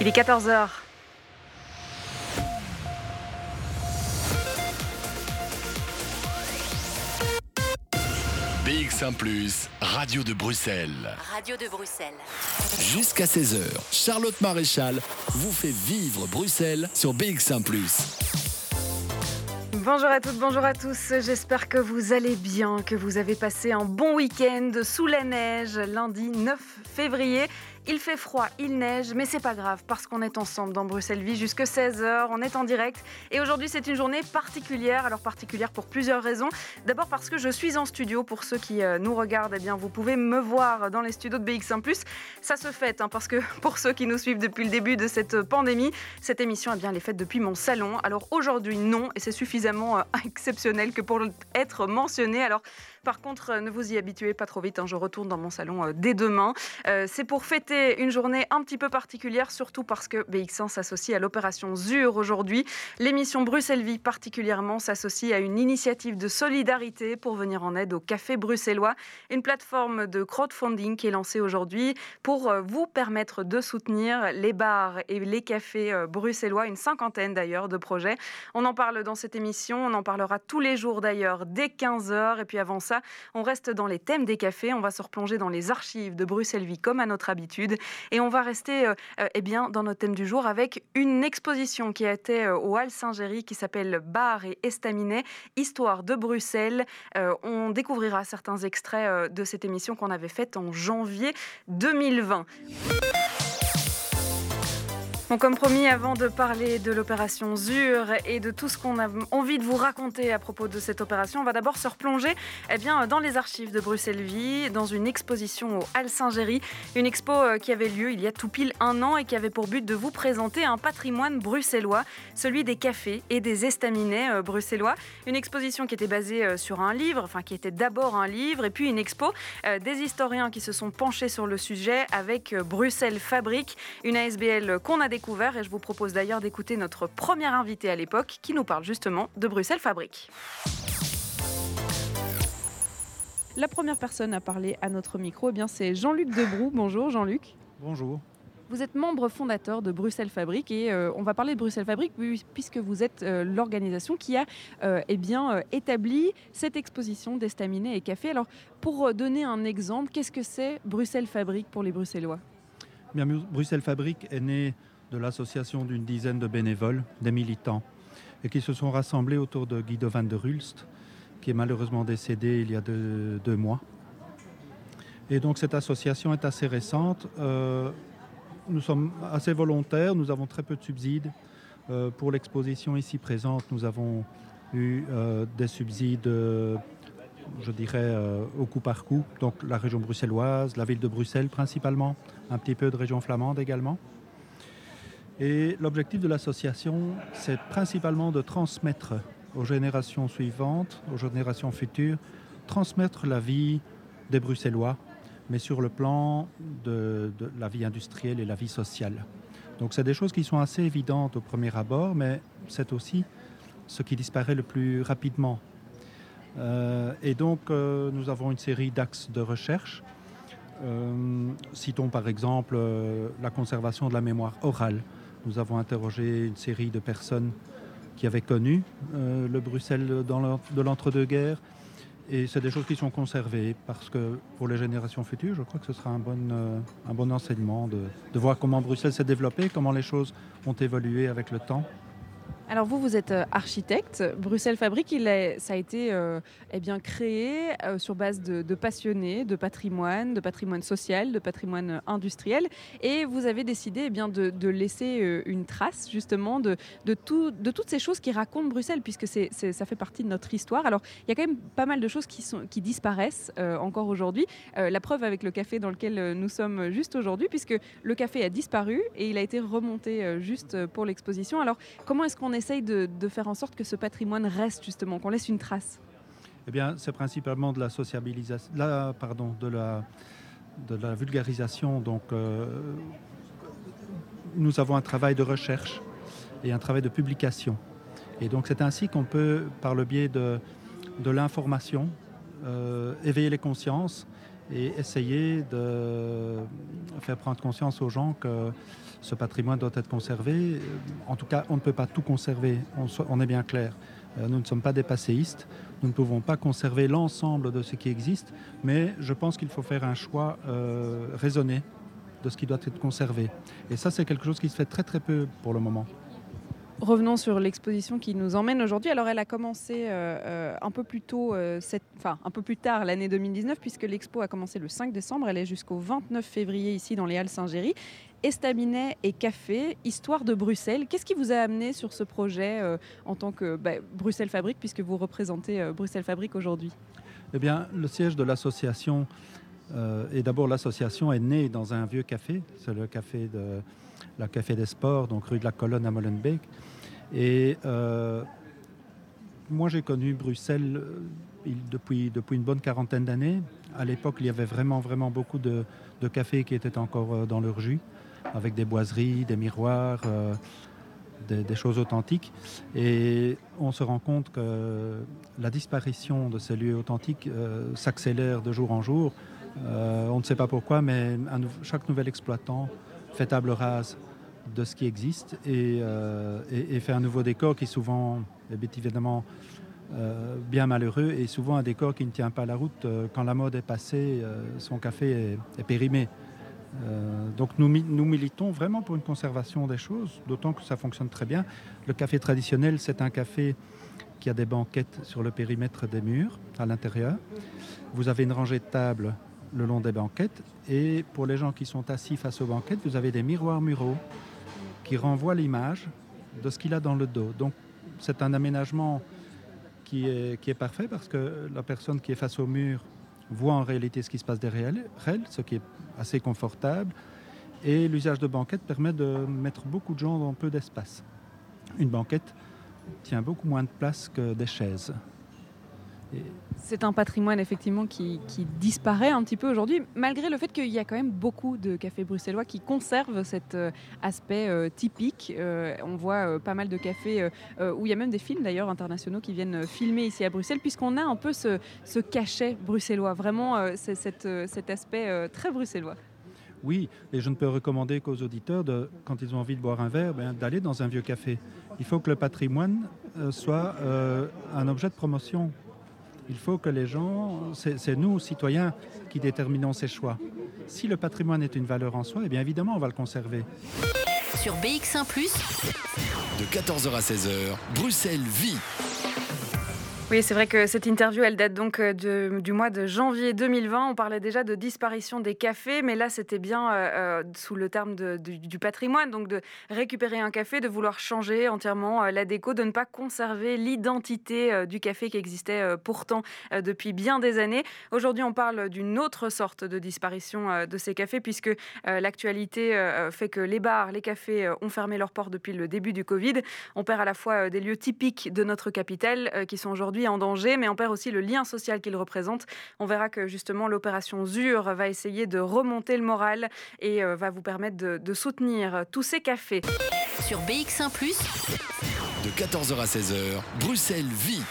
Il est 14h. BX1 ⁇ Radio de Bruxelles. Radio de Bruxelles. Jusqu'à 16h, Charlotte Maréchal vous fait vivre Bruxelles sur BX1 ⁇ Bonjour à toutes, bonjour à tous. J'espère que vous allez bien, que vous avez passé un bon week-end sous la neige lundi 9 février. Il fait froid, il neige, mais c'est pas grave parce qu'on est ensemble dans Bruxelles Vie jusque 16h, on est en direct et aujourd'hui c'est une journée particulière, alors particulière pour plusieurs raisons. D'abord parce que je suis en studio, pour ceux qui euh, nous regardent, eh bien vous pouvez me voir dans les studios de BX1+. Ça se fait hein, parce que pour ceux qui nous suivent depuis le début de cette pandémie, cette émission eh bien, elle est faite depuis mon salon. Alors aujourd'hui non et c'est suffisamment euh, exceptionnel que pour être mentionné. Alors par contre, euh, ne vous y habituez pas trop vite. Hein, je retourne dans mon salon euh, dès demain. Euh, c'est pour fêter une journée un petit peu particulière, surtout parce que BX1 s'associe à l'opération ZUR aujourd'hui. L'émission Bruxelles Vie particulièrement s'associe à une initiative de solidarité pour venir en aide au Café Bruxellois, une plateforme de crowdfunding qui est lancée aujourd'hui pour vous permettre de soutenir les bars et les cafés bruxellois, une cinquantaine d'ailleurs de projets. On en parle dans cette émission, on en parlera tous les jours d'ailleurs dès 15h et puis avant on reste dans les thèmes des cafés. On va se replonger dans les archives de Bruxelles Vie comme à notre habitude. Et on va rester euh, euh, eh bien, dans notre thème du jour avec une exposition qui a été euh, au Hall Saint-Géry qui s'appelle Bar et Estaminet, Histoire de Bruxelles. on découvrira certains extraits de cette émission qu'on avait faite en janvier 2020 comme promis, avant de parler de l'opération ZUR et de tout ce qu'on a envie de vous raconter à propos de cette opération, on va d'abord se replonger eh bien, dans les archives de Bruxelles Vie, dans une exposition au Hall Saint-Géry, une expo euh, qui avait lieu il y a tout pile un an et qui avait pour but de vous présenter un patrimoine bruxellois, celui des cafés et des estaminets euh, bruxellois. Une exposition qui était basée euh, sur un livre, enfin qui était d'abord un livre, et puis une expo des historiens qui se sont penchés sur le sujet avec Bruxelles Fabrique, une ASBL qu'on a découvert et je vous propose d'ailleurs d'écouter notre première invité à l'époque qui nous parle justement de Bruxelles Fabrique. La première personne à parler à notre micro, eh bien c'est Jean-Luc Debrou. Bonjour Jean-Luc. Bonjour. Vous êtes membre fondateur de Bruxelles Fabrique et euh, on va parler de Bruxelles Fabrique puisque vous êtes euh, l'organisation qui a euh, eh bien, établi cette exposition d'estaminet et café. Alors pour donner un exemple, qu'est-ce que c'est Bruxelles Fabrique pour les Bruxellois? Bien, Bruxelles Fabrique est né de l'association d'une dizaine de bénévoles, des militants, et qui se sont rassemblés autour de Guido van der Hulst, qui est malheureusement décédé il y a deux, mois. Et donc cette association est assez récente. Euh, nous sommes assez volontaires, nous avons très peu de subsides. Euh, pour l'exposition ici présente, nous avons eu euh, des subsides, je dirais, au coup par coup. Donc la région bruxelloise, la ville de Bruxelles principalement, un petit peu de région flamande également. Et l'objectif de l'association, c'est principalement de transmettre aux générations suivantes, aux générations futures, transmettre la vie des Bruxellois, mais sur le plan de, la vie industrielle et la vie sociale. Donc c'est des choses qui sont assez évidentes au premier abord, mais c'est aussi ce qui disparaît le plus rapidement. Euh, et donc euh, nous avons une série d'axes de recherche. Euh, citons par exemple la conservation de la mémoire orale. Nous avons interrogé une série de personnes qui avaient connu euh, le Bruxelles de l'entre-deux-guerres. Et c'est des choses qui sont conservées parce que pour les générations futures, je crois que ce sera un bon, euh, enseignement de, de voir comment Bruxelles s'est développé, comment les choses ont évolué avec le temps. Alors vous, vous êtes euh, architecte. Bruxelles Fabrique, ça a été euh, eh créé euh, sur base de, passionnés, de patrimoine, de patrimoine social, de patrimoine industriel. Et vous avez décidé eh de, laisser une trace justement de, de, tout, de toutes ces choses qui racontent Bruxelles, puisque ça fait partie de notre histoire. Alors il y a quand même pas mal de choses qui disparaissent encore aujourd'hui. la preuve avec le café dans lequel nous sommes juste aujourd'hui, puisque le café a disparu et il a été remonté juste pour l'exposition. Alors comment est-ce qu'on est essaye de, faire en sorte que ce patrimoine reste justement, qu'on laisse une trace Eh bien, c'est principalement de la sociabilisation, pardon, de la vulgarisation. Donc, euh, nous avons un travail de recherche et un travail de publication. Et donc, c'est ainsi qu'on peut, par le biais de, de l'information, euh, éveiller les consciences et essayer de faire prendre conscience aux gens que ce patrimoine doit être conservé. En tout cas, on ne peut pas tout conserver, on, est bien clair. Euh, nous ne sommes pas des passéistes, nous ne pouvons pas conserver l'ensemble de ce qui existe, mais je pense qu'il faut faire un choix euh, raisonné de ce qui doit être conservé. Et ça, c'est quelque chose qui se fait très très peu pour le moment. Revenons sur l'exposition qui nous emmène aujourd'hui. Alors, elle a commencé euh, euh, un peu plus tôt, euh, enfin un peu plus tard l'année 2019, puisque l'expo a commencé le 5 décembre. Elle est jusqu'au 29 février ici dans les Halles Saint-Géry. Estaminet et café, histoire de Bruxelles. Qu'est-ce qui vous a amené sur ce projet en tant que bah, Bruxelles Fabrique, puisque vous représentez Bruxelles Fabrique aujourd'hui? Eh bien, le siège de l'association et d'abord l'association est née dans un vieux café, c'est le café de la Café des Sports, donc rue de la Colonne à Molenbeek. Et euh, moi, j'ai connu Bruxelles euh, depuis, depuis une bonne quarantaine d'années. À l'époque, il y avait vraiment, vraiment beaucoup de, cafés qui étaient encore euh, dans leur jus, avec des boiseries, des miroirs, des, choses authentiques. Et on se rend compte que la disparition de ces lieux authentiques s'accélère de jour en jour. on ne sait pas pourquoi, mais chaque nouvel exploitant fait table rase de ce qui existe euh, et, fait un nouveau décor qui souvent est évidemment euh, bien malheureux et souvent un décor qui ne tient pas la route. Euh, quand la mode est passée, son café est, périmé. donc nous, nous, militons vraiment pour une conservation des choses, d'autant que ça fonctionne très bien. Le café traditionnel, c'est un café qui a des banquettes sur le périmètre des murs à l'intérieur. Vous avez une rangée de tables le long des banquettes. Et pour les gens qui sont assis face aux banquettes, vous avez des miroirs muraux qui renvoient l'image de ce qu'il a dans le dos. Donc c'est un aménagement qui est, qui est parfait parce que la personne qui est face au mur voit en réalité ce qui se passe derrière elle, ce qui est assez confortable. Et l'usage de banquettes permet de mettre beaucoup de gens dans peu d'espace. Une banquette tient beaucoup moins de place que des chaises. C'est un patrimoine effectivement qui, disparaît un petit peu aujourd'hui, malgré le fait qu'il y a quand même beaucoup de cafés bruxellois qui conservent cet euh, aspect euh, typique. Euh, on voit pas mal de cafés où il y a même des films d'ailleurs internationaux qui viennent filmer ici à Bruxelles, puisqu'on a un peu ce, cachet bruxellois, vraiment cet aspect très bruxellois. Oui, et je ne peux recommander qu'aux auditeurs, de, quand ils ont envie de boire un verre, ben, d'aller dans un vieux café. Il faut que le patrimoine soit un objet de promotion il faut que les gens, c'est nous, citoyens, qui déterminons ces choix. Si le patrimoine est une valeur en soi, eh bien évidemment, on va le conserver. Sur BX1 ⁇ de 14h à 16h, Bruxelles vit. Oui, c'est vrai que cette interview, elle date donc euh, du mois de janvier 2020. On parlait déjà de disparition des cafés, mais là, c'était bien euh, euh, sous le terme du, patrimoine, donc de récupérer un café, de vouloir changer entièrement la déco, de ne pas conserver l'identité du café qui existait pourtant depuis bien des années. Aujourd'hui, on parle d'une autre sorte de disparition de ces cafés, puisque l'actualité fait que les bars, les cafés ont fermé leurs portes depuis le début du Covid. On perd à la fois des lieux typiques de notre capitale, qui sont aujourd'hui en danger, mais on perd aussi le lien social qu'il représente. On verra que justement l'opération ZUR va essayer de remonter le moral et euh, va vous permettre de, de soutenir tous ces cafés. Sur BX1 ⁇ de 14h à 16h, Bruxelles vit.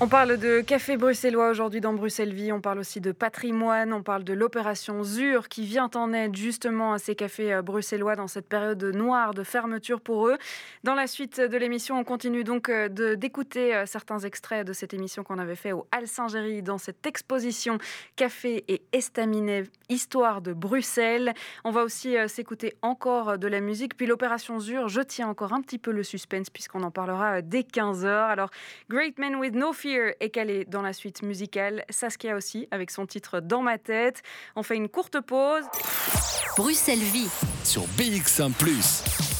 On parle de café bruxellois aujourd'hui dans Bruxelles Vie, on parle aussi de patrimoine, on parle de l'opération ZUR qui vient en aide justement à ces cafés euh, bruxellois dans cette période noire de fermeture pour eux. Dans la suite de l'émission, on continue donc euh, d'écouter euh, certains extraits de cette émission qu'on avait fait au Hall Saint-Géry dans cette exposition Café et Estaminet, Histoire de Bruxelles. On va aussi s'écouter encore de la musique, puis l'opération ZUR, je tiens encore un petit peu le suspense puisqu'on en parlera dès 15h. Alors, Great Men with No Fear est calé dans la suite musicale. Saskia aussi, avec son titre Dans ma tête. On fait une courte pause. Bruxelles Vie. Sur BX1 ⁇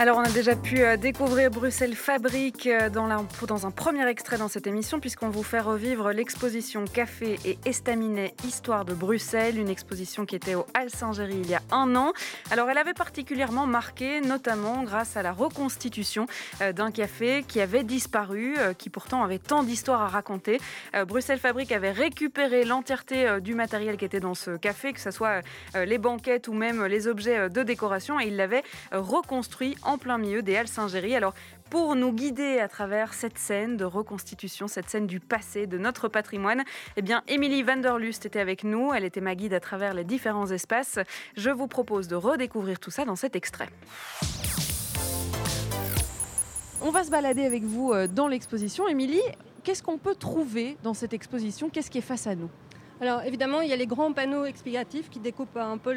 alors, on a déjà pu euh, découvrir Bruxelles Fabrique euh, dans, un premier extrait dans cette émission, puisqu'on vous fait revivre l'exposition Café et Estaminet Histoire de Bruxelles, une exposition qui était au Hall Saint-Géry il y a un an. Alors, elle avait particulièrement marqué, notamment grâce à la reconstitution euh, d'un café qui avait disparu, qui pourtant avait tant d'histoires à raconter. Bruxelles Fabrique avait récupéré l'entièreté du matériel qui était dans ce café, que ce soit les banquettes ou même les objets de décoration, et il l'avait reconstruit en plein milieu des Halles Saint-Géry. Alors, pour nous guider à travers cette scène de reconstitution, cette scène du passé, de notre patrimoine, eh bien, Émilie van der Lust était avec nous. Elle était ma guide à travers les différents espaces. Je vous propose de redécouvrir tout ça dans cet extrait. On va se balader avec vous euh, dans l'exposition. Émilie, qu'est-ce qu'on peut trouver dans cette exposition? Qu'est-ce qui est face à nous? Alors évidemment, il y a les grands panneaux explicatifs qui découpent un peu,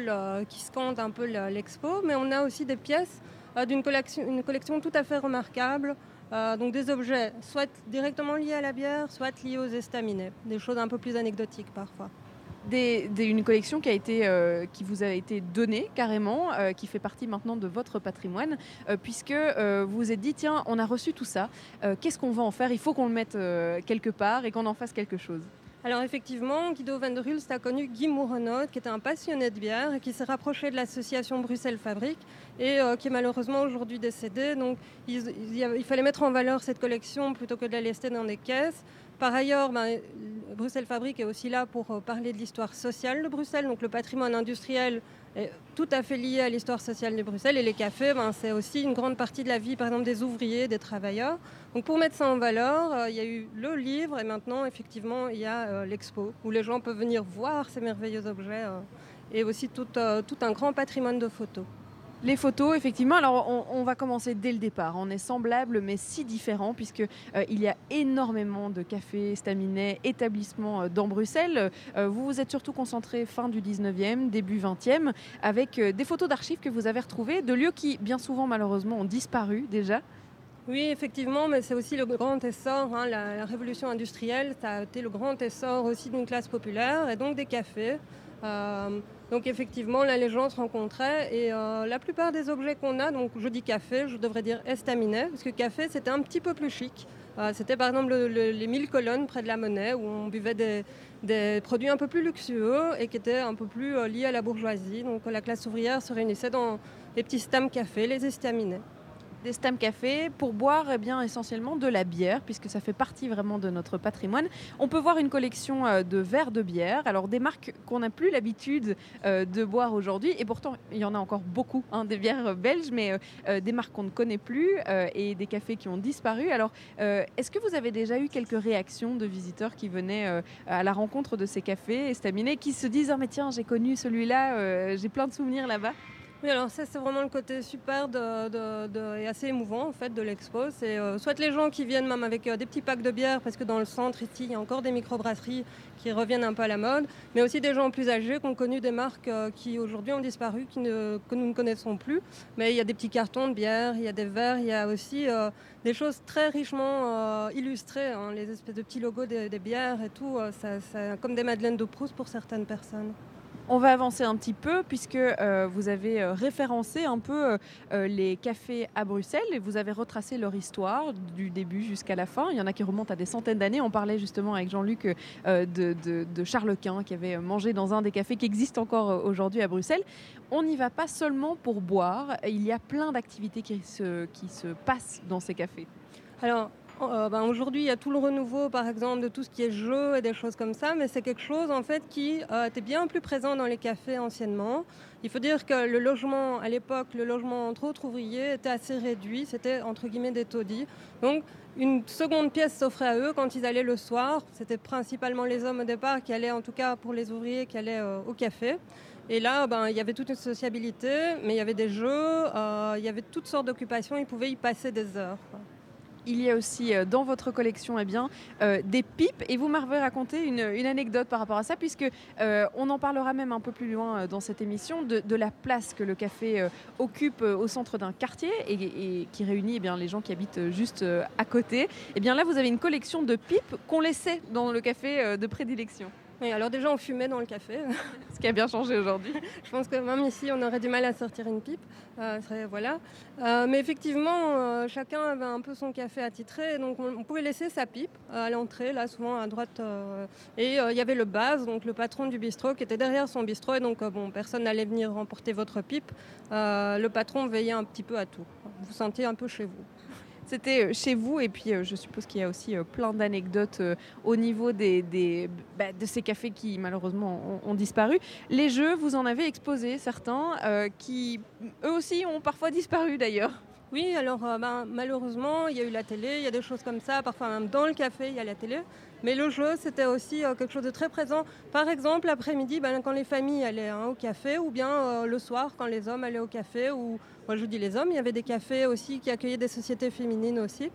qui scandent un peu l'expo, mais on a aussi des pièces d'une collection, une collection tout à fait remarquable. Euh, donc des objets soit directement liés à la bière, soit liés aux estaminets, des choses un peu plus anecdotiques parfois une collection euh, qui vous a été donnée carrément, euh, qui fait partie maintenant de votre patrimoine, euh, puisque vous vous êtes dit, tiens, on a reçu tout ça, qu'est-ce qu'on va en faire? Il faut qu'on le mette quelque part et qu'on en fasse quelque chose. Alors effectivement, Guido van der Hulst a connu Guy Mouronot, qui était un passionné de bière qui s'est rapproché de l'association Bruxelles Fabrique et qui est malheureusement aujourd'hui décédé. Donc il, fallait mettre en valeur cette collection plutôt que de la laisser dans des caisses. Par ailleurs, ben, Bruxelles Fabrique est aussi là pour euh, parler de l'histoire sociale de Bruxelles. Donc le patrimoine industriel tout à fait lié à l'histoire sociale de Bruxelles. Et les cafés, ben, c'est aussi une grande partie de la vie, par exemple, des ouvriers, des travailleurs. Donc pour mettre ça en valeur, euh, il y a eu le livre et maintenant, effectivement, il y a euh, l'expo où les gens peuvent venir voir ces merveilleux objets et aussi tout un grand patrimoine de photos. Les photos, effectivement. Alors, on, va commencer dès le départ. On est semblable, mais si différent, puisque euh, y a énormément de cafés, staminets, établissements euh, dans Bruxelles. Euh, vous vous êtes surtout concentré fin du 19e, début 20e, avec des photos d'archives que vous avez retrouvées, de lieux qui, bien souvent, malheureusement, ont disparu déjà. Oui, effectivement, mais c'est aussi le grand essor, hein, la, révolution industrielle, ça a été le grand essor aussi d'une classe populaire et donc des cafés. Donc effectivement, là, les gens se rencontraient et euh, la plupart des objets qu'on a, donc je dis café, je devrais dire estaminet, parce que café, c'était un petit peu plus chic. Euh, c'était par exemple les mille colonnes près de la monnaie où on buvait des, produits un peu plus luxueux et qui étaient un peu plus euh, liés à la bourgeoisie. Donc la classe ouvrière se réunissait dans les petits stams café, les estaminets des Stam Café pour boire eh bien, essentiellement de la bière, puisque ça fait partie vraiment de notre patrimoine. On peut voir une collection euh, de verres de bière, alors des marques qu'on n'a plus l'habitude euh, de boire aujourd'hui, et pourtant il y en a encore beaucoup, hein, des bières belges, mais euh, des marques qu'on ne connaît plus et des cafés qui ont disparu. Alors, est-ce que vous avez déjà eu quelques réactions de visiteurs qui venaient à la rencontre de ces cafés estaminés, qui se disent ah, mais tiens, j'ai connu celui-là, j'ai plein de souvenirs là-bas oui, alors ça c'est vraiment le côté super et assez émouvant en fait de l'expo. C'est euh, soit les gens qui viennent même avec euh, des petits packs de bière parce que dans le centre ici il y a encore des microbrasseries qui reviennent un peu à la mode, mais aussi des gens plus âgés qui ont connu des marques euh, qui aujourd'hui ont disparu, que nous ne connaissons plus. Mais il y a des petits cartons de bière, il y a des verres, il y a aussi des choses très richement illustrées, hein, les espèces de petits logos des, bières et tout, comme des madeleines de Proust pour certaines personnes. On va avancer un petit peu puisque euh, vous avez euh, référencé un peu euh, les cafés à Bruxelles et vous avez retracé leur histoire du début jusqu'à la fin. Il y en a qui remontent à des centaines d'années. On parlait justement avec Jean-Luc de, Charles Quint qui avait mangé dans un des cafés qui existent encore aujourd'hui à Bruxelles. On n'y va pas seulement pour boire. Il y a plein d'activités qui se, qui se passent dans ces cafés. Alors, euh, ben, aujourd'hui, il y a tout le renouveau, par exemple, de tout ce qui est jeu et des choses comme ça, mais c'est quelque chose en fait qui euh, était bien plus présent dans les cafés anciennement. Il faut dire que le logement, à l'époque, le logement entre autres ouvriers était assez réduit, c'était entre guillemets des taudis. Donc, une seconde pièce s'offrait à eux quand ils allaient le soir. C'était principalement les hommes au départ qui allaient, en tout cas pour les ouvriers, qui allaient euh, au café. Et là, ben, il y avait toute une sociabilité, mais il y avait des jeux, il y avait toutes sortes d'occupations, ils pouvaient y passer des heures il y a aussi euh, dans votre collection eh euh, des pipes. Et vous m'avez raconté une, anecdote par rapport à ça, puisque euh, on en parlera même un peu plus loin dans cette émission, de, la place que le café occupe au centre d'un quartier et, qui réunit eh les gens qui habitent juste à côté. Et eh bien là, vous avez une collection de pipes qu'on laissait dans le café de prédilection alors déjà on fumait dans le café. Ce qui a bien changé aujourd'hui. Je pense que même ici on aurait du mal à sortir une pipe. Euh, voilà. Euh, mais effectivement, euh, chacun avait un peu son café attitré, donc on, pouvait laisser sa pipe à l'entrée, là souvent à droite. et il y avait le base, donc le patron du bistrot, qui était derrière son bistrot, et donc bon, personne n'allait venir remporter votre pipe. le patron veillait un petit peu à tout. Vous sentiez un peu chez vous. C'était euh, chez vous et puis euh, je suppose qu'il y a aussi euh, plein d'anecdotes au niveau des, bah, de ces cafés qui malheureusement ont, disparu. Les jeux, vous en avez exposé certains qui eux aussi ont parfois disparu d'ailleurs. Oui, alors ben, malheureusement, il y a eu la télé, il y a des choses comme ça, parfois même dans le café, il y a la télé. Mais le jeu, c'était aussi quelque chose de très présent. Par exemple, l'après-midi, ben, quand les familles allaient hein, au café, ou bien le soir, quand les hommes allaient au café, ou moi je dis les hommes, il y avait des cafés aussi qui accueillaient des sociétés féminines aussi.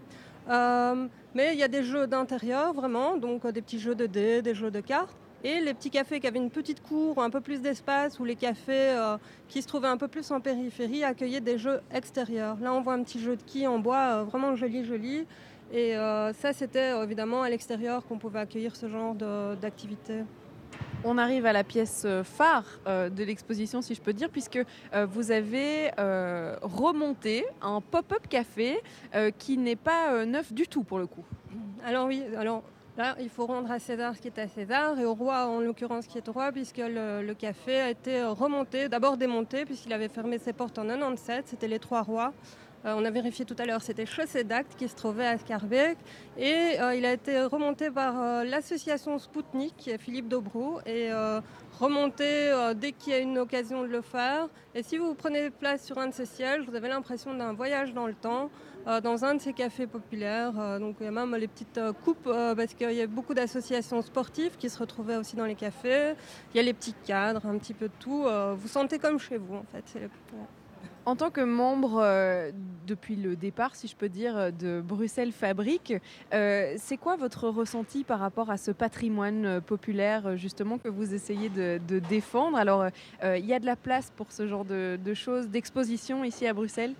mais il y a des jeux d'intérieur, vraiment, donc des petits jeux de dés, des jeux de cartes. Et les petits cafés qui avaient une petite cour, un peu plus d'espace, ou les cafés euh, qui se trouvaient un peu plus en périphérie accueillaient des jeux extérieurs. Là, on voit un petit jeu de quilles en bois euh, vraiment joli, joli. Et euh, ça, c'était évidemment à l'extérieur qu'on pouvait accueillir ce genre d'activité. On arrive à la pièce phare de l'exposition, si je peux dire, puisque vous avez remonté un pop-up café qui n'est pas neuf du tout pour le coup. Alors oui, alors Là, il faut rendre à César ce qui est à César et au roi, en l'occurrence, ce qui est au roi, puisque le, café a été remonté, d'abord démonté, puisqu'il avait fermé ses portes en 97, c'était les trois rois. Euh, on a vérifié tout à l'heure, c'était Chaussée d'Acte qui se trouvait à Scarbeck. Et euh, il a été remonté par euh, l'association Spoutnik, Philippe Dobrou, et remonté dès qu'il y a une occasion de le faire. Et si vous prenez place sur un de ces sièges, vous avez l'impression d'un voyage dans le temps. Dans un de ces cafés populaires. Donc il y a même les petites coupes parce qu'il y a beaucoup d'associations sportives qui se retrouvaient aussi dans les cafés. Il y a les petits cadres, un petit peu de tout. vous sentez comme chez vous en fait. En tant que membre depuis le départ, si je peux dire, de Bruxelles Fabrique, c'est quoi votre ressenti par rapport à ce patrimoine populaire justement que vous essayez de, défendre? Alors, il y a de la place pour ce genre de, de choses, d'exposition ici à Bruxelles?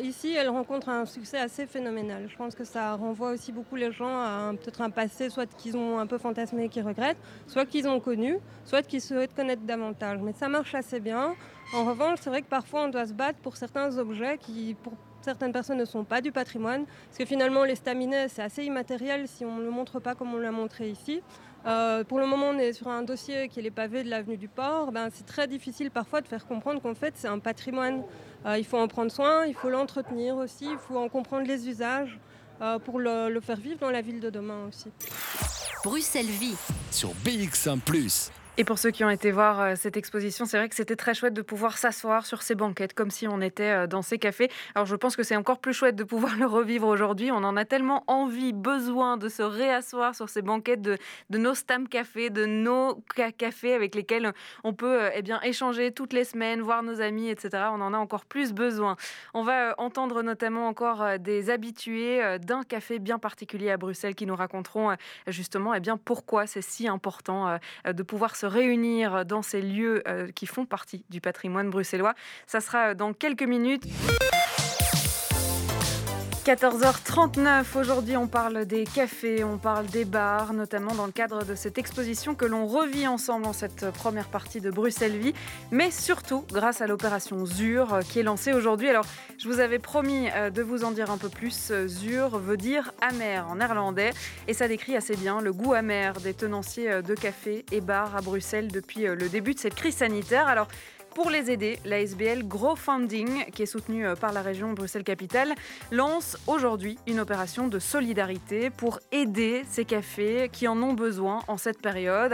Ici, elle rencontre un succès assez phénoménal. Je pense que ça renvoie aussi beaucoup les gens à peut-être un passé, soit qu'ils ont un peu fantasmé et qu'ils regrettent, soit qu'ils ont connu, soit qu'ils souhaitent connaître davantage. Mais ça marche assez bien. En revanche, c'est vrai que parfois on doit se battre pour certains objets qui, pour certaines personnes, ne sont pas du patrimoine. Parce que finalement, les staminets, c'est assez immatériel si on ne le montre pas comme on l'a montré ici. Euh, pour le moment, on est sur un dossier qui est les pavés de l'avenue du Port. Ben, c'est très difficile parfois de faire comprendre qu'en fait, c'est un patrimoine. Euh, il faut en prendre soin, il faut l'entretenir aussi, il faut en comprendre les usages euh, pour le, le, faire vivre dans la ville de demain aussi. Bruxelles Vie sur BX1 ⁇ et pour ceux qui ont été voir euh, cette exposition, c'est vrai que c'était très chouette de pouvoir s'asseoir sur ces banquettes comme si on était euh, dans ces cafés. Alors je pense que c'est encore plus chouette de pouvoir le revivre aujourd'hui. On en a tellement envie, besoin de se réasseoir sur ces banquettes de, nos stam cafés, de nos cafés avec lesquels on peut euh, eh bien, échanger toutes les semaines, voir nos amis, etc. On en a encore plus besoin. On va entendre notamment encore des habitués d'un café bien particulier à Bruxelles qui nous raconteront justement eh bien, pourquoi c'est si important de pouvoir se se réunir dans ces lieux euh, qui font partie du patrimoine bruxellois. Ça sera dans quelques minutes. 14h39, aujourd'hui on parle des cafés, on parle des bars, notamment dans le cadre de cette exposition que l'on revit ensemble en cette première partie de Bruxelles Vie, mais surtout grâce à l'opération ZUR euh, qui est lancée aujourd'hui. Alors je vous avais promis euh, de vous en dire un peu plus, euh, ZUR veut dire amer en néerlandais et ça décrit assez bien le goût amer des tenanciers de cafés et bars à Bruxelles depuis le début de cette crise sanitaire. Alors pour les aider, la SBL Funding, qui est soutenue euh, par la région Bruxelles-Capitale, lance aujourd'hui une opération de solidarité pour aider ces cafés qui en ont besoin en cette période.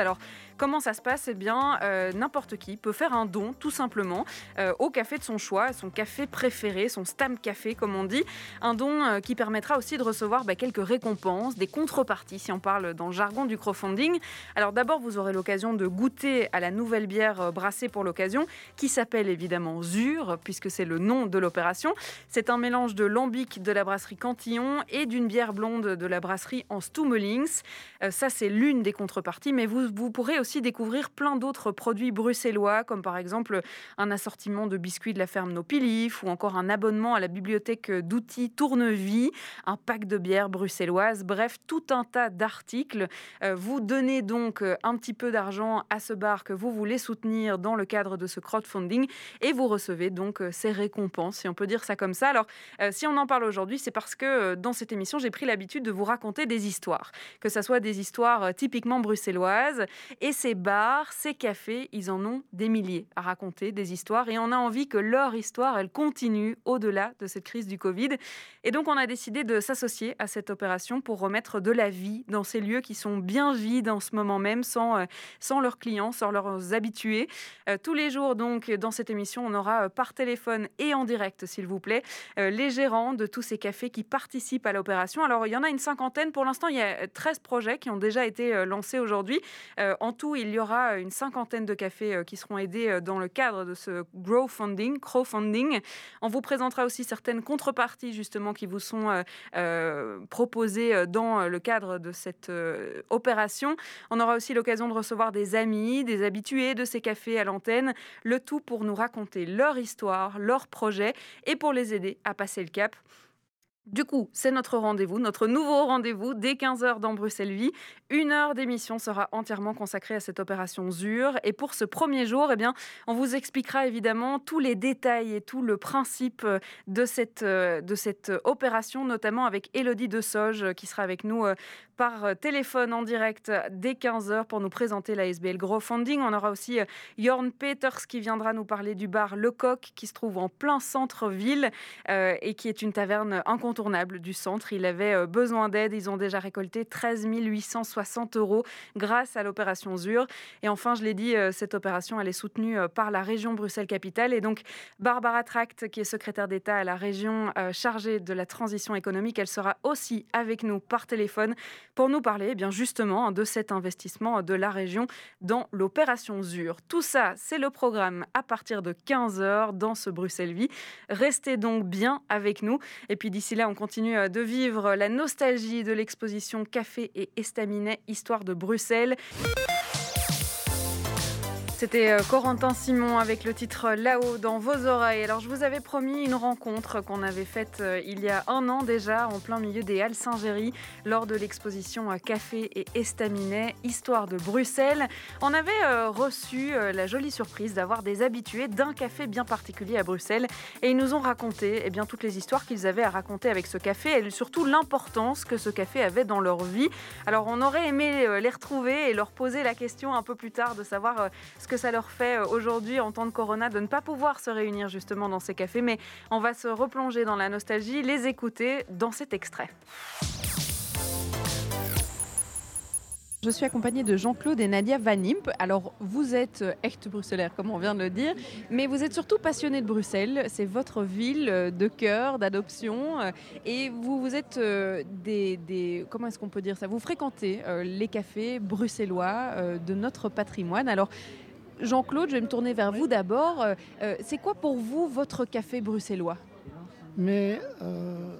Comment ça se passe Eh bien, euh, n'importe qui peut faire un don, tout simplement, euh, au café de son choix, son café préféré, son Stam Café, comme on dit. Un don euh, qui permettra aussi de recevoir bah, quelques récompenses, des contreparties, si on parle dans le jargon du crowdfunding. Alors d'abord, vous aurez l'occasion de goûter à la nouvelle bière brassée pour l'occasion, qui s'appelle évidemment Zur, puisque c'est le nom de l'opération. C'est un mélange de lambic de la brasserie Cantillon et d'une bière blonde de la brasserie en ça, c'est l'une des contreparties, mais vous, vous pourrez aussi découvrir plein d'autres produits bruxellois, comme par exemple un assortiment de biscuits de la ferme Nopilif ou encore un abonnement à la bibliothèque d'outils Tournevie, un pack de bière bruxelloise, bref, tout un tas d'articles. Euh, vous donnez donc euh, un petit peu d'argent à ce bar que vous voulez soutenir dans le cadre de ce crowdfunding et vous recevez donc euh, ces récompenses, si on peut dire ça comme ça. Alors, si on en parle aujourd'hui, c'est parce que dans cette émission, j'ai pris l'habitude de vous raconter des histoires, que ce soit des histoires typiquement bruxelloises et ces bars, ces cafés, ils en ont des milliers à raconter, des histoires, et on a envie que leur histoire, elle continue au-delà de cette crise du Covid. Et donc, on a décidé de s'associer à cette opération pour remettre de la vie dans ces lieux qui sont bien vides en ce moment même, sans, euh, sans leurs clients, sans leurs habitués. Euh, tous les jours, donc, dans cette émission, on aura euh, par téléphone et en direct, s'il vous plaît, les gérants de tous ces cafés qui participent à l'opération. Alors, il y en a une cinquantaine. Pour l'instant, il y a 13 projets qui ont déjà été lancés aujourd'hui. En tout, il y aura une cinquantaine de cafés qui seront aidés dans le cadre de ce crowdfunding. crowdfunding. On vous présentera aussi certaines contreparties, justement, qui vous sont proposées dans le cadre de cette opération. On aura aussi l'occasion de recevoir des amis, des habitués de ces cafés à l'antenne, le tout pour nous raconter leur histoire, leurs projets et pour les aider à passer le cap. Du coup, c'est notre rendez-vous, notre nouveau rendez-vous dès 15h dans Bruxelles Vie. Une heure d'émission sera entièrement consacrée à cette opération ZUR. Et pour ce premier jour, eh bien, on vous expliquera évidemment tous les détails et tout le principe de cette, de cette opération, notamment avec Elodie de Soge qui sera avec nous par euh, téléphone en direct dès 15h pour nous présenter la SBL Funding. On aura aussi euh, Jorn Peters qui viendra nous parler du bar Le Coq qui se trouve en plein centre-ville euh, et qui est une taverne incontournable du centre. Il avait besoin d'aide. Ils ont déjà récolté 13 860 euros grâce à l'opération ZUR. Et enfin, je l'ai dit, cette opération, elle est soutenue par la région Bruxelles-Capitale. Et donc, Barbara Tract, qui est secrétaire d'État à la région chargée de la transition économique, elle sera aussi avec nous par téléphone pour nous parler eh bien justement de cet investissement de la région dans l'opération ZUR. Tout ça, c'est le programme à partir de 15h dans ce Bruxelles Vie. Restez donc bien avec nous. Et puis d'ici là, on continue euh, de vivre la nostalgie de l'exposition Café et Estaminet, Histoire de Bruxelles. C'était euh, Corentin Simon avec le titre Là-haut dans vos oreilles. Alors je vous avais promis une rencontre qu'on avait faite euh, il y a un an déjà en plein milieu des Halles Saint-Géry lors de l'exposition Café et Estaminet, Histoire de Bruxelles. On avait euh, reçu la jolie surprise d'avoir des habitués d'un café bien particulier à Bruxelles et ils nous ont raconté eh bien, toutes les histoires qu'ils avaient à raconter avec ce café et surtout l'importance que ce café avait dans leur vie. Alors on aurait aimé les retrouver et leur poser la question un peu plus tard de savoir ce que ça leur fait euh, aujourd'hui en temps de corona de ne pas pouvoir se réunir justement dans ces cafés. Mais on va se replonger dans la nostalgie, les écouter dans cet extrait. Je suis accompagnée de Jean-Claude et Nadia Van Imp. Alors, vous êtes euh, echt bruxellaire, comme on vient de le dire, mais vous êtes surtout passionné de Bruxelles. C'est votre ville euh, de cœur, d'adoption. Et vous, vous êtes des, des, Comment est-ce qu'on peut dire ça? Vous fréquentez les cafés bruxellois de notre patrimoine. Alors, Jean-Claude, je vais me tourner vers vous d'abord. Euh, euh, c'est quoi pour vous votre café bruxellois? Mais euh,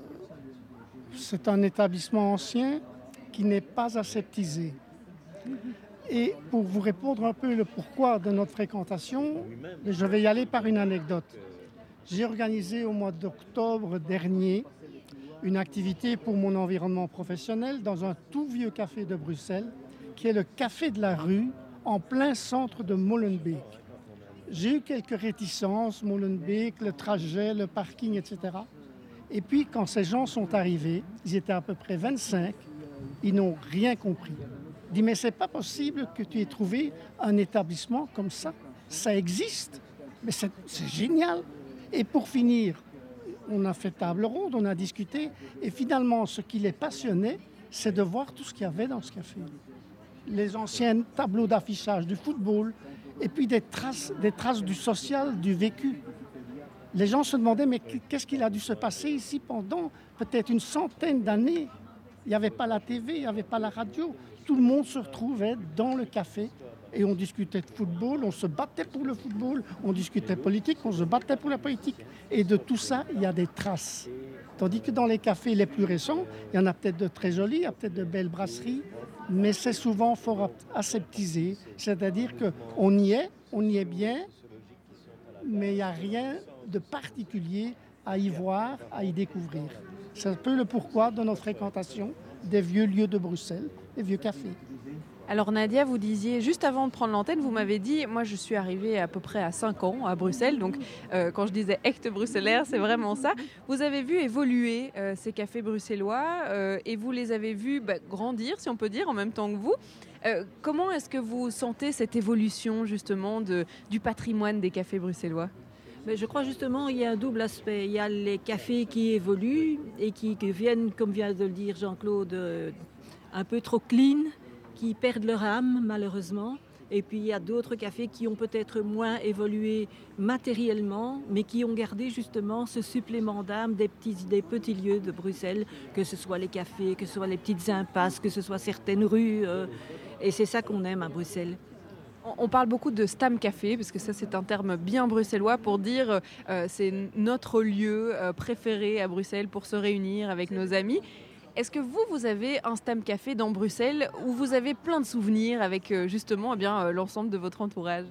c'est un établissement ancien qui n'est pas aseptisé. Et pour vous répondre un peu le pourquoi de notre fréquentation, je vais y aller par une anecdote. J'ai organisé au mois d'octobre dernier une activité pour mon environnement professionnel dans un tout vieux café de Bruxelles, qui est le Café de la rue, en plein centre de Molenbeek. J'ai eu quelques réticences, Molenbeek, le trajet, le parking, etc. Et puis quand ces gens sont arrivés, ils étaient à peu près 25, ils n'ont rien compris. Ils dit mais c'est pas possible que tu aies trouvé un établissement comme ça. Ça existe, mais c'est génial. Et pour finir, on a fait table ronde, on a discuté, et finalement, ce qui les passionnait, c'est de voir tout ce qu'il y avait dans ce café les anciens tableaux d'affichage du football, et puis des traces, des traces du social, du vécu. Les gens se demandaient, mais qu'est-ce qu'il a dû se passer ici pendant peut-être une centaine d'années? Il n'y avait pas la TV, il n'y avait pas la radio. Tout le monde se retrouvait dans le café et on discutait de football, on se battait pour le football, on discutait politique, on se battait pour la politique. Et de tout ça, il y a des traces. Tandis que dans les cafés les plus récents, il y en a peut-être de très jolis, il y a peut-être de belles brasseries, mais c'est souvent fort aseptisé. C'est-à-dire qu'on y est, on y est bien, mais il n'y a rien de particulier à y voir, à y découvrir. C'est un peu le pourquoi de notre fréquentation des vieux lieux de Bruxelles, des vieux cafés. Alors Nadia, vous disiez, juste avant de prendre l'antenne, vous m'avez dit, moi je suis arrivée à peu près à 5 ans à Bruxelles, donc euh, quand je disais acte bruxellaire, c'est vraiment ça. Vous avez vu évoluer euh, ces cafés bruxellois euh, et vous les avez vus bah, grandir, si on peut dire, en même temps que vous. comment est-ce que vous sentez cette évolution justement du patrimoine des cafés bruxellois? Mais je crois justement qu'il y a un double aspect. Il y a les cafés qui évoluent et qui, qui viennent, comme vient de le dire Jean-Claude, un peu trop clean, qui perdent leur âme malheureusement. Et puis il y a d'autres cafés qui ont peut-être moins évolué matériellement, mais qui ont gardé justement ce supplément d'âme des petits, lieux de Bruxelles, que ce soit les cafés, que ce soit les petites impasses, que ce soit certaines rues. Euh, et c'est ça qu'on aime à Bruxelles. On parle beaucoup de Stam Café, parce que ça c'est un terme bien bruxellois pour dire euh, c'est notre lieu euh, préféré à Bruxelles pour se réunir avec nos amis. Est-ce que vous, vous avez un Stam Café dans Bruxelles où vous avez plein de souvenirs avec euh, justement eh bien, euh, l'ensemble de votre entourage?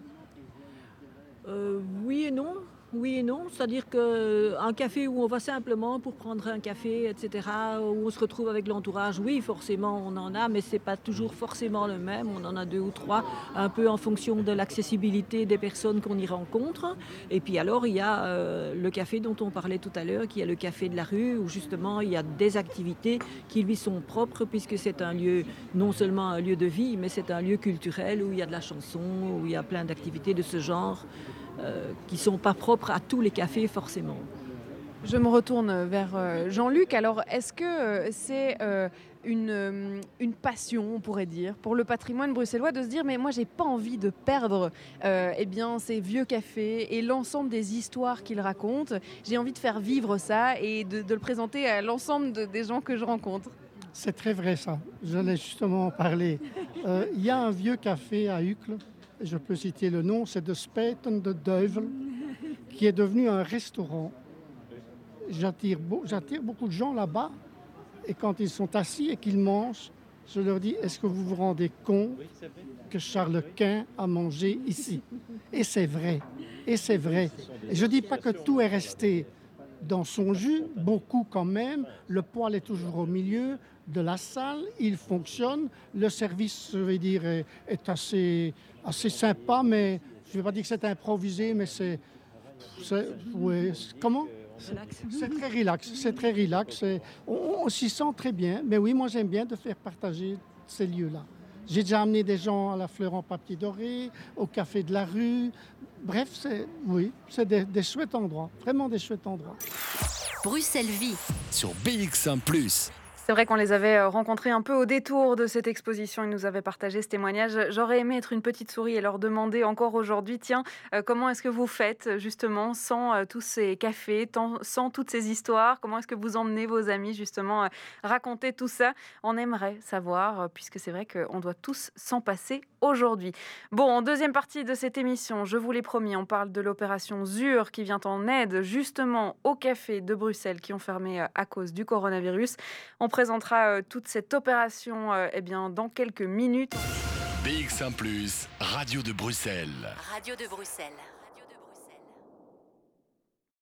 Euh, Oui et non. Oui et non, c'est-à-dire qu'un café où on va simplement pour prendre un café, etc., où on se retrouve avec l'entourage, oui, forcément, on en a, mais ce n'est pas toujours forcément le même. On en a deux ou trois, un peu en fonction de l'accessibilité des personnes qu'on y rencontre. Et puis alors, il y a euh, le café dont on parlait tout à l'heure, qui est le café de la rue, où justement, il y a des activités qui lui sont propres, puisque c'est un lieu, non seulement un lieu de vie, mais c'est un lieu culturel où il y a de la chanson, où il y a plein d'activités de ce genre. Euh, qui ne sont pas propres à tous les cafés forcément. Je me retourne vers euh, Jean-Luc. Alors, est-ce que euh, c'est une, une, passion, on pourrait dire, pour le patrimoine bruxellois de se dire mais moi j'ai pas envie de perdre eh bien ces vieux cafés et l'ensemble des histoires qu'ils racontent. J'ai envie de faire vivre ça et de, le présenter à l'ensemble des gens que je rencontre. C'est très vrai ça. J'allais justement en parler. Il y a un vieux café à Uccle je peux citer le nom, c'est de Speten de Duivel, qui est devenu un restaurant. J'attire beaucoup de gens là-bas, et quand ils sont assis et qu'ils mangent, je leur dis, est-ce que vous vous rendez compte que Charles Quint a mangé ici? Et c'est vrai, et c'est vrai. je ne dis pas que tout est resté dans son jus, beaucoup quand même. Le poêle est toujours au milieu de la salle, il fonctionne. Le service, je vais dire, est, assez, assez sympa, mais je ne vais pas dire que c'est improvisé, mais c'est. comment? C'est très relax, c'est très relax. On, on s'y sent très bien. Mais oui, moi j'aime bien de faire partager ces lieux-là. J'ai déjà amené des gens à la fleur en papier doré, au café de la rue. Bref, c'est oui, c'est des, des, chouettes endroits, vraiment des chouettes endroits. Bruxelles Vie sur BX1 ⁇ c'est vrai qu'on les avait euh, rencontrés un peu au détour de cette exposition. Ils nous avaient partagé ce témoignage. J'aurais aimé être une petite souris et leur demander encore aujourd'hui, tiens, euh, comment est-ce que vous faites justement sans euh, tous ces cafés, sans toutes ces histoires? Comment est-ce que vous emmenez vos amis justement raconter tout ça? On aimerait savoir, puisque c'est vrai qu'on doit tous s'en passer aujourd'hui. Bon, en deuxième partie de cette émission, je vous l'ai promis, on parle de l'opération ZUR qui vient en aide justement aux cafés de Bruxelles qui ont fermé à cause du coronavirus. On présentera euh, toute cette opération euh, eh bien, dans quelques minutes. BX1 ⁇ Radio de Bruxelles. Radio de Bruxelles.